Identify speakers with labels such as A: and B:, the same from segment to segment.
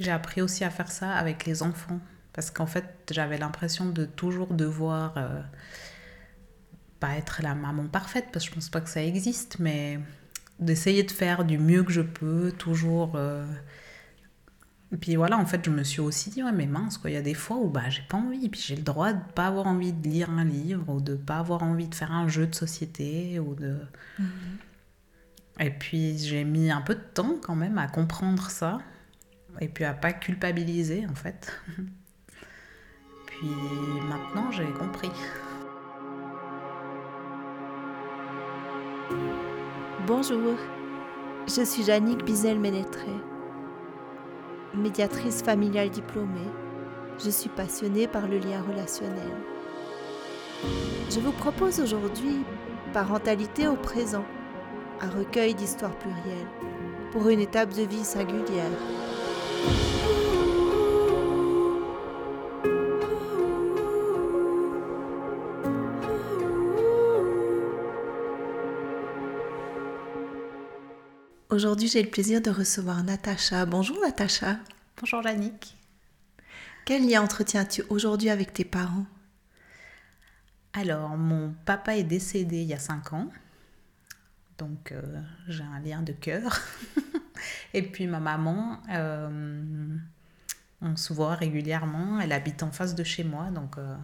A: J'ai appris aussi à faire ça avec les enfants. Parce qu'en fait, j'avais l'impression de toujours devoir euh, pas être la maman parfaite, parce que je pense pas que ça existe, mais d'essayer de faire du mieux que je peux, toujours. Euh, et puis voilà, en fait, je me suis aussi dit, ouais, mais mince, quoi, il y a des fois où bah, j'ai pas envie, puis j'ai le droit de pas avoir envie de lire un livre, ou de pas avoir envie de faire un jeu de société, ou de. Mhm. Et puis j'ai mis un peu de temps quand même à comprendre ça, et puis à pas culpabiliser en fait. puis maintenant j'ai compris.
B: Bonjour, je suis Jannick Bizel-Ménétré, médiatrice familiale diplômée. Je suis passionnée par le lien relationnel. Je vous propose aujourd'hui Parentalité au présent, un recueil d'histoires plurielles pour une étape de vie singulière. Aujourd'hui, j'ai le plaisir de recevoir Natacha. Bonjour Natacha.
A: Bonjour Yannick.
B: Quel lien entretiens-tu aujourd'hui avec tes parents?
A: Alors, mon papa est décédé il y a 5 ans. Donc, euh, j'ai un lien de cœur. Et puis, ma maman, euh, on se voit régulièrement. Elle habite en face de chez moi. Donc, euh,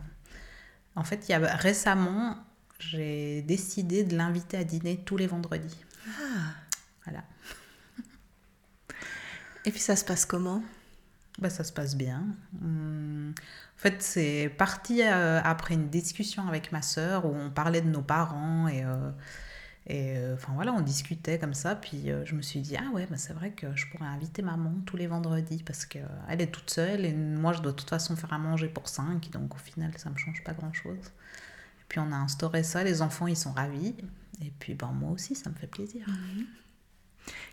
A: en fait, il y a, récemment, j'ai décidé de l'inviter à dîner tous les vendredis. Ah. Voilà.
B: Et puis ça se passe comment?
A: Bah, Ça se passe bien. Hum, en fait, c'est parti euh, après une discussion avec ma sœur où on parlait de nos parents et, euh, et euh, enfin voilà, on discutait comme ça. Puis je me suis dit, ah ouais, bah, c'est vrai que je pourrais inviter maman tous les vendredis parce qu'elle est toute seule et moi je dois de toute façon faire à manger pour cinq. Donc au final, ça me change pas grand chose. Et puis on a instauré ça, les enfants ils sont ravis. Et puis ben, moi aussi, ça me fait plaisir. Mhm.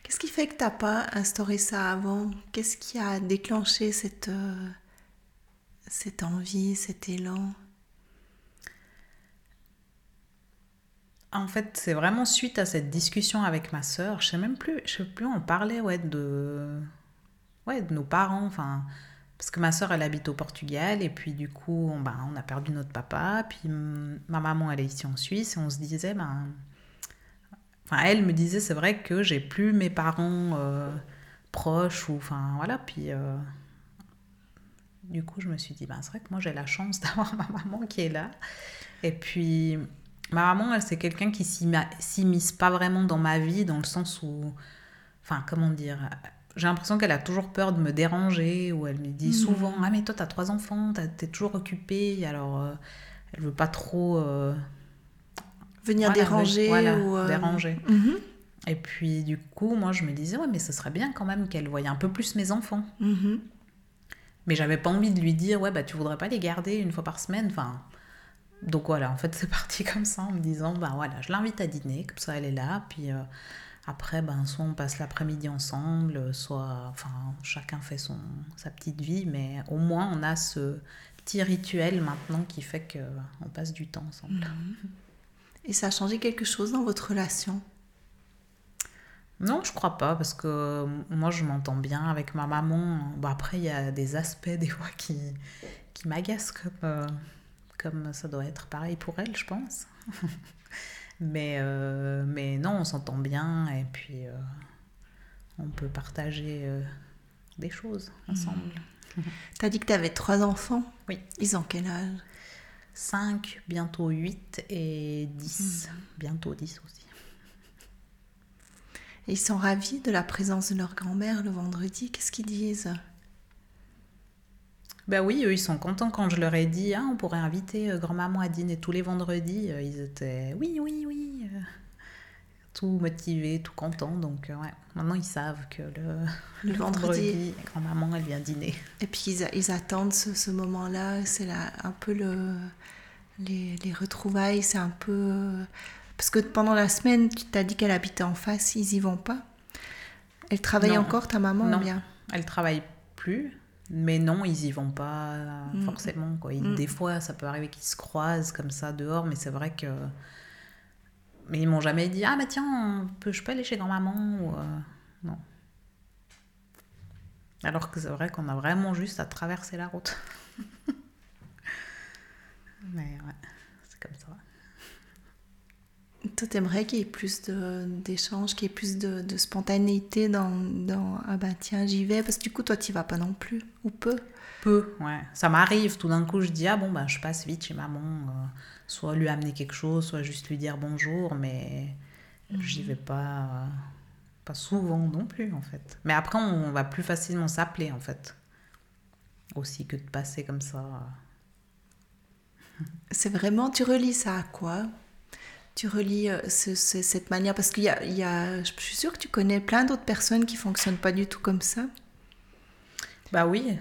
B: Qu'est-ce qui fait que tu n'as pas instauré ça avant? Qu'est-ce qui a déclenché cette, euh, cette envie, cet élan?
A: En fait, c'est vraiment suite à cette discussion avec ma sœur. Je sais même plus, je sais plus, on parlait ouais, de, ouais, de nos parents. Enfin, parce que ma sœur, elle habite au Portugal et puis du coup, on, ben, on a perdu notre papa. Puis ma maman, elle est ici en Suisse et on se disait, ben, Enfin, elle me disait, c'est vrai que j'ai plus mes parents euh, proches, ou enfin voilà, puis euh, du coup, je me suis dit, ben, c'est vrai que moi j'ai la chance d'avoir ma maman qui est là. Et puis, ma maman, c'est quelqu'un qui s'immisce pas vraiment dans ma vie, dans le sens où, enfin, comment dire, j'ai l'impression qu'elle a toujours peur de me déranger, ou elle me dit mmh. souvent, ah mais toi t'as trois enfants, t'es toujours occupée, alors euh, elle veut pas trop
B: venir déranger ou
A: euh, déranger. Mhm. Et puis du coup, moi je me disais ouais mais ce serait bien quand même qu'elle voyait un peu plus mes enfants. Mhm. Mais j'avais pas envie de lui dire ouais bah tu voudrais pas les garder une fois par semaine, enfin. Donc voilà, en fait c'est parti comme ça en me disant bah voilà, je l'invite à dîner, comme ça elle est là, puis euh, après ben soit on passe l'après-midi ensemble, soit enfin chacun fait son sa petite vie, mais au moins on a ce petit rituel maintenant qui fait que on passe du temps ensemble. Mhm.
B: Et ça a changé quelque chose dans votre relation?
A: Non, je crois pas, parce que moi je m'entends bien avec ma maman. Bon, après, il y a des aspects des fois qui, qui m'agacent, comme, euh, comme ça doit être pareil pour elle, je pense. mais, euh, mais non, on s'entend bien et puis euh, on peut partager des choses ensemble.
B: Mmh. Tu as dit que tu avais trois enfants
A: Oui.
B: Ils ont quel âge?
A: 5, bientôt 8 et 10. Hmm. Bientôt 10 aussi.
B: Ils sont ravis de la présence de leur grand-mère le vendredi? Qu'est-ce qu'ils disent?
A: Ben oui, eux, ils sont contents quand je leur ai dit ah, on pourrait inviter euh, grand-maman à dîner tous les vendredis. Euh, ils étaient oui, oui, oui. Euh, tout motivés, tout contents. Donc, ouais, maintenant, ils savent que le, vendredi, grand-maman, elle vient dîner.
B: Et puis, ils, ils attendent ce, ce moment-là. C'est un peu le, les, les retrouvailles. C'est un peu. Parce que pendant la semaine, tu t'as dit qu'elle habitait en face. Ils y vont pas Elle travaille encore, ta maman
A: Non,
B: bien?
A: Elle travaille plus. Mais non, ils y vont pas mm. forcément. Quoi. Mm. Des fois, ça peut arriver qu'ils se croisent comme ça dehors, mais c'est vrai que mais ils m'ont jamais dit Ah, bah tiens, peut, je peux aller chez grand-maman ou, euh, Non. Alors que c'est vrai qu'on a vraiment juste à traverser la route. Mais ouais, c'est comme ça.
B: Toi, t'aimerais qu'il y ait plus d'échanges, qu'il y ait plus de, de spontanéité dans, dans, Ah ben tiens, j'y vais. Parce que du coup, toi, t'y vas pas non plus, ou peu?
A: Peu, ouais. Ça m'arrive, tout d'un coup, je dis Ah bon, ben je passe vite chez maman. Euh, soit lui amener quelque chose, soit juste lui dire bonjour, mais j'y vais pas. Euh, pas souvent non plus, en fait. Mais après, on va plus facilement s'appeler, en fait. Aussi que de passer comme ça.
B: C'est vraiment, tu relis ça à quoi? Tu relis euh, cette manière? Parce qu'il y a, il y a, je suis sûre que tu connais plein d'autres personnes qui fonctionnent pas du tout comme ça.
A: Bah oui,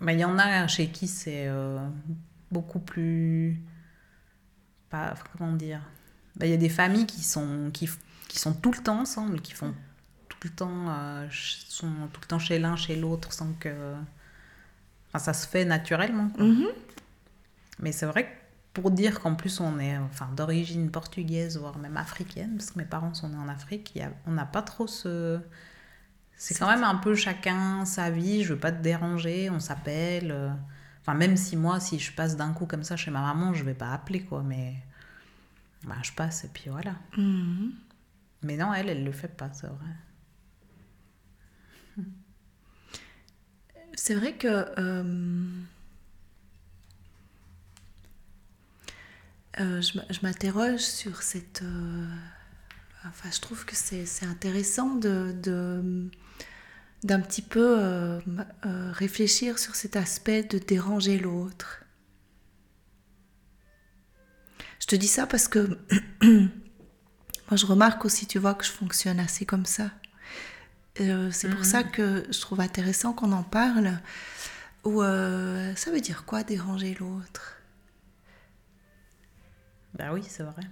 A: mais il y en a chez qui c'est euh, beaucoup plus. Pas, comment dire? Bah, Il y a des familles qui sont, qui, qui sont tout le temps ensemble, qui font tout le temps, euh, sont tout le temps chez l'un, chez l'autre, sans que. Enfin, ça se fait naturellement. Mm-hmm. Mais c'est vrai que pour dire qu'en plus on est enfin, d'origine portugaise, voire même africaine, parce que mes parents sont nés en Afrique, on n'a pas trop ce. C'est quand même un peu chacun sa vie, je veux pas te déranger, on s'appelle. Euh, enfin, même si moi, si je passe d'un coup comme ça chez ma maman, je vais pas appeler, quoi, mais. Bah, je passe et puis voilà. Mm-hmm. Mais non, elle, elle le fait pas, c'est vrai.
B: C'est vrai que. Euh, euh, je m'interroge sur cette. Euh, enfin, je trouve que c'est intéressant de, d'un petit peu réfléchir sur cet aspect de déranger l'autre. Je te dis ça parce que moi je remarque aussi, tu vois, que je fonctionne assez comme ça. Euh, c'est pour ça mhm. que je trouve intéressant qu'on en parle. Ou euh, ça veut dire quoi déranger l'autre?
A: Bah oui, c'est vrai.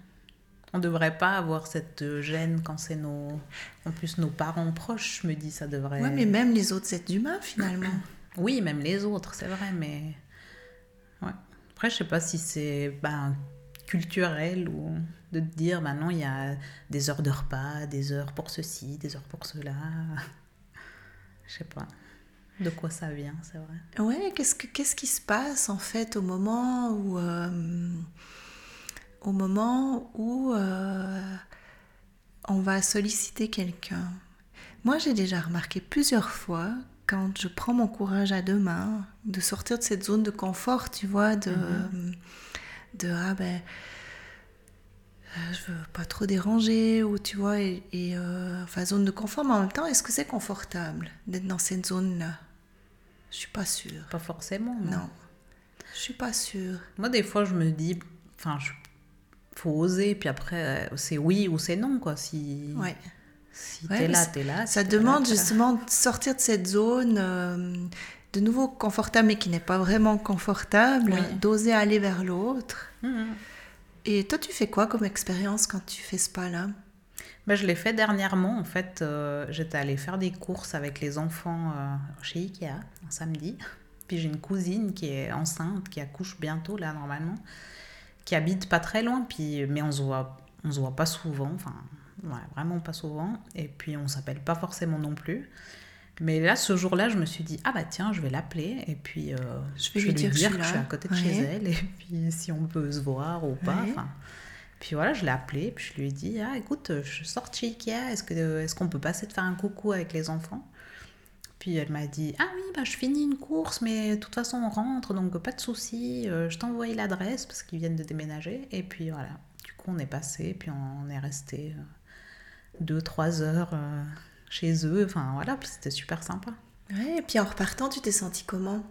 A: On ne devrait pas avoir cette gêne quand c'est nos. En plus, nos parents proches, je me dis, ça devrait.
B: Oui, mais même les autres êtres humains, finalement.
A: oui, même les autres, c'est vrai, mais. Ouais. Après, je sais pas si c'est ben, culturel ou de te dire maintenant il y a des heures de repas, des heures pour ceci, des heures pour cela. Je sais pas de quoi ça vient, c'est vrai.
B: Ouais, qu'est-ce, que, qu'est-ce qui se passe en fait au moment où, euh, au moment où euh, on va solliciter quelqu'un. Moi, j'ai déjà remarqué plusieurs fois quand je prends mon courage à deux mains de sortir de cette zone de confort, tu vois, de, mm-hmm. de ah ben euh, je veux pas trop déranger ou tu vois et, euh, enfin zone de confort mais en même temps est-ce que c'est confortable d'être dans cette zone là je suis pas sûre.
A: Pas forcément
B: non, non. je suis pas sûre.
A: Moi des fois je me dis enfin je... faut oser puis après euh, c'est oui ou c'est non quoi si
B: ouais.
A: si t'es là t'es là
B: ça demande justement de sortir de cette zone de nouveau confortable mais qui n'est pas vraiment confortable d'oser aller vers l'autre mmh. Et toi, tu fais quoi comme expérience quand tu fais ce pas-là?
A: Ben, Je l'ai fait dernièrement. En fait, euh, j'étais allée faire des courses avec les enfants euh, chez Ikea un samedi. Puis j'ai une cousine qui est enceinte, qui accouche bientôt, là, normalement, qui habite pas très loin, puis, mais on se voit, on se voit pas souvent, enfin, vraiment pas souvent. Et puis on s'appelle pas forcément non plus. Mais là, ce jour-là, je me suis dit, ah bah tiens, je vais l'appeler et puis euh, je vais lui dire, que, je, suis à côté de chez elle et puis si on peut se voir ou pas. Puis voilà, je l'ai appelé puis je lui ai dit, ah écoute, je suis sortie Ikea, est-ce qu'on est qu'on peut passer te faire un coucou avec les enfants? Puis elle m'a dit, ah oui, bah, je finis une course, mais de toute façon on rentre, donc pas de souci, euh, je t'envoie l'adresse parce qu'ils viennent de déménager. Et puis voilà, du coup on est passé, puis on est resté euh, deux, trois heures chez eux. Enfin voilà, c'était super sympa.
B: Ouais, et puis en repartant, tu t'es senti comment?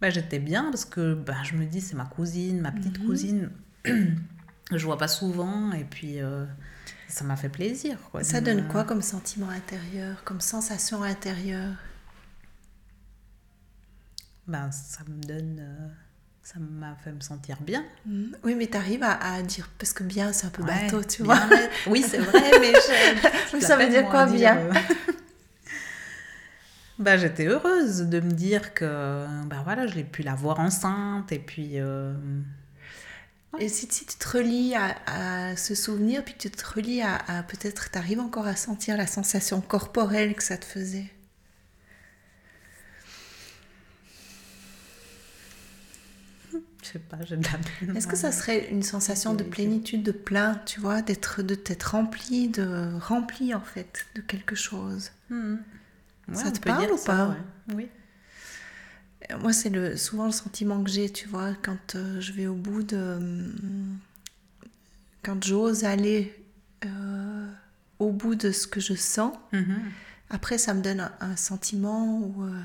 A: Bah, J'étais bien parce que bah, je me dis, c'est ma cousine, ma petite mhm. cousine. je vois pas souvent et puis euh, ça m'a fait plaisir. Quoi,
B: ça donne quoi comme sentiment intérieur, comme sensation intérieure?
A: Ben, Ça me donne. Euh, ça m'a fait me sentir bien.
B: Mm. Oui, mais tu arrives à, dire, parce que bien, c'est un peu bateau, tu vois.
A: Oui, c'est vrai, mais
B: ça veut dire quoi, bien euh,
A: bah, J'étais heureuse de me dire que bah, voilà, je l'ai pu la voir enceinte, et puis... Euh,
B: et si, tu te relis à, ce souvenir, puis tu te relis à, peut-être, tu arrives encore à sentir la sensation corporelle que ça te faisait.
A: Je sais pas, j'ai de la
B: Est-ce que ça serait une sensation de plénitude, de plein, tu vois, d'être, de t'être rempli, de rempli en fait, de quelque chose?
A: Hmm.
B: Ça te parle ou pas?
A: Oui.
B: Euh, Moi, c'est le, souvent le sentiment que j'ai, tu vois, quand euh, je vais au bout de. hum, Quand j'ose aller euh, au bout de ce que je sens,
A: Mhm.
B: après, ça me donne un, un sentiment euh,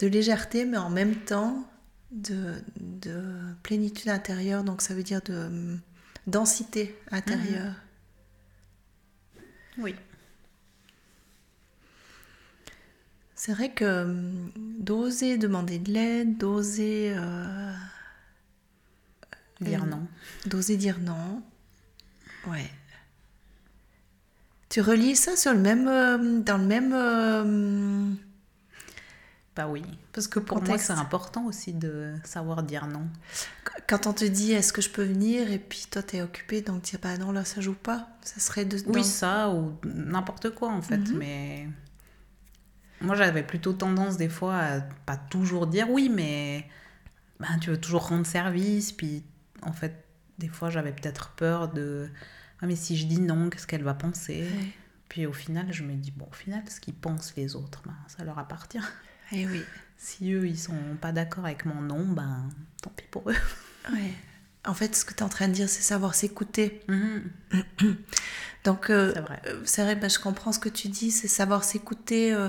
B: de légèreté, mais en même temps de, de plénitude intérieure. Donc, ça veut dire de densité intérieure.
A: Oui.
B: C'est vrai que hum, d'oser demander de l'aide, d'oser. euh,
A: Dire non.
B: D'oser dire non. Ouais. Tu relis ça sur le même, euh, dans le même. euh,
A: Bah oui. Parce que pour moi,
B: Contexte.
A: c'est important aussi de savoir dire non.
B: quand on te dit est-ce que je peux venir et puis toi t'es occupé donc tu dis bah non là ça joue pas. Ça serait de.
A: Oui,
B: dans-
A: ça ou n'importe quoi en fait.
B: Mhm.
A: Mais moi, j'avais plutôt tendance des fois à pas toujours dire oui, mais ben, tu veux toujours rendre service. Puis en fait, des fois, j'avais peut-être peur de ah, mais si je dis non, qu'est-ce qu'elle va penser? Puis au final, je me dis bon, au final, ce qu'ils pensent les autres, ben, ça leur appartient.
B: Eh oui.
A: Si eux, ils sont pas d'accord avec mon non, ben tant pis pour eux.
B: Ouais. En fait, ce que tu es en train de dire, c'est savoir s'écouter.
A: Mhm.
B: Donc, euh,
A: C'est vrai.
B: euh, c'est vrai, bah, je comprends ce que tu dis, c'est savoir s'écouter euh,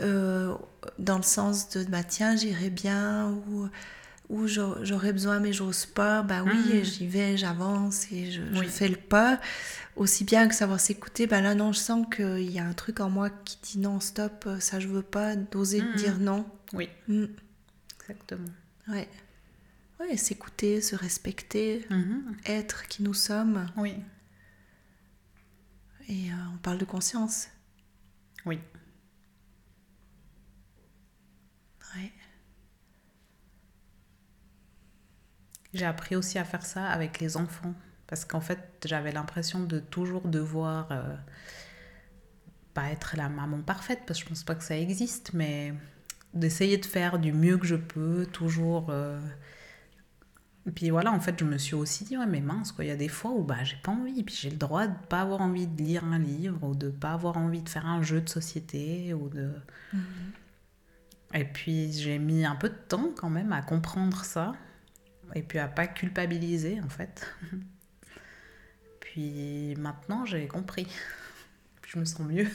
B: euh, dans le sens de bah, tiens, j'irai bien ou, ou j'au- j'aurais besoin mais j'ose pas. Bah oui,
A: Mhm.
B: j'y vais, j'avance et je, fais le pas. Aussi bien que savoir s'écouter, bah là non, je sens qu'il y a un truc en moi qui dit non, stop, ça je veux pas, d'oser
A: Mhm.
B: dire non.
A: Oui,
B: Mm.
A: exactement.
B: Ouais. Ouais, s'écouter, se respecter,
A: Mhm.
B: être qui nous sommes.
A: Oui,
B: Et euh, on parle de conscience.
A: oui. J'ai appris aussi à faire ça avec les enfants. Parce qu'en fait, j'avais l'impression de toujours devoir euh, pas être la maman parfaite, parce que je pense pas que ça existe, mais d'essayer de faire du mieux que je peux, toujours. euh. Et puis voilà, en fait, je me suis aussi dit, ouais, mais mince, quoi, il y a des fois où bah, j'ai pas envie, puis j'ai le droit de pas avoir envie de lire un livre, ou de pas avoir envie de faire un jeu de société, ou de. Et puis j'ai mis un peu de temps quand même à comprendre ça et puis à pas culpabiliser en fait. Puis maintenant j'ai compris. Je me sens mieux.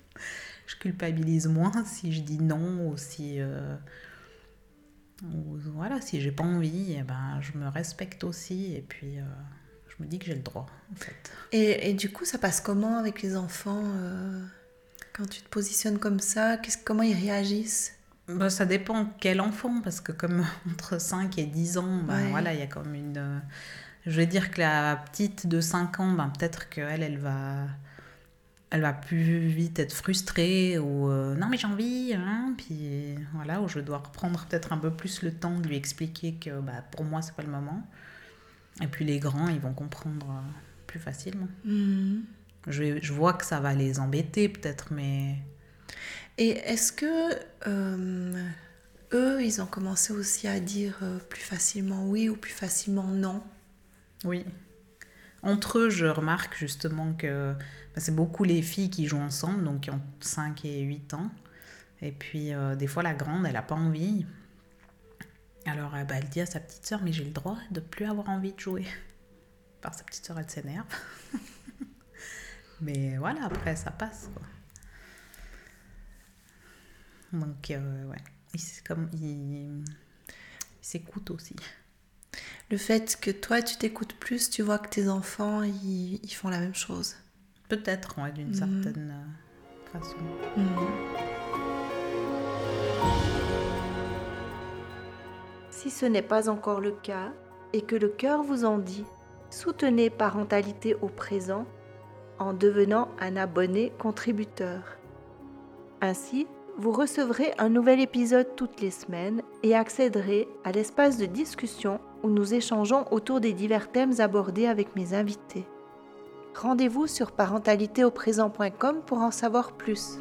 A: je culpabilise moins si je dis non ou si euh, ou voilà si j'ai pas envie et ben je me respecte aussi et puis euh, je me dis que j'ai le droit en fait.
B: Et, et du coup, ça passe comment avec les enfants euh, quand tu te positionnes comme ça? Comment ils réagissent?
A: Bah, ça dépend quel enfant, parce que comme entre 5 et 10 ans,
B: Ouais.
A: voilà, il y a comme une... euh, Je vais dire que la petite de 5 ans, ben, peut-être qu'elle, elle va... Elle va plus vite être frustrée ou euh, non mais j'ai envie, hein, puis voilà, où je dois reprendre peut-être un peu plus le temps de lui expliquer que bah, pour moi c'est pas le moment. Et puis les grands, ils vont comprendre euh, plus facilement.
B: Mhm.
A: Je, je vois que ça va les embêter peut-être, mais
B: Et est-ce que euh, eux, ils ont commencé aussi à dire euh, plus facilement oui ou plus facilement non?
A: Oui. Entre eux, je remarque justement que bah, c'est beaucoup les filles qui jouent ensemble, donc qui ont 5 et 8 ans. Et puis, euh, des fois, la grande, elle n'a pas envie. Alors, bah, elle dit à sa petite sœur, mais j'ai le droit de plus avoir envie de jouer. Par sa petite sœur, elle s'énerve. mais voilà, après, ça passe. Donc, euh, ouais. Il, c'est comme, il, il s'écoute aussi.
B: Le fait que toi, tu t'écoutes plus, tu vois que tes enfants, ils, ils font la même chose.
A: Peut-être, ouais, d'une
B: Mhm.
A: certaine euh, façon.
B: Si ce n'est pas encore le cas et que le cœur vous en dit, soutenez Parentalité au présent en devenant un abonné contributeur. Ainsi, vous recevrez un nouvel épisode toutes les semaines et accéderez à l'espace de discussion où nous échangeons autour des divers thèmes abordés avec mes invités. Rendez-vous sur parentalitéauprésent.com pour en savoir plus.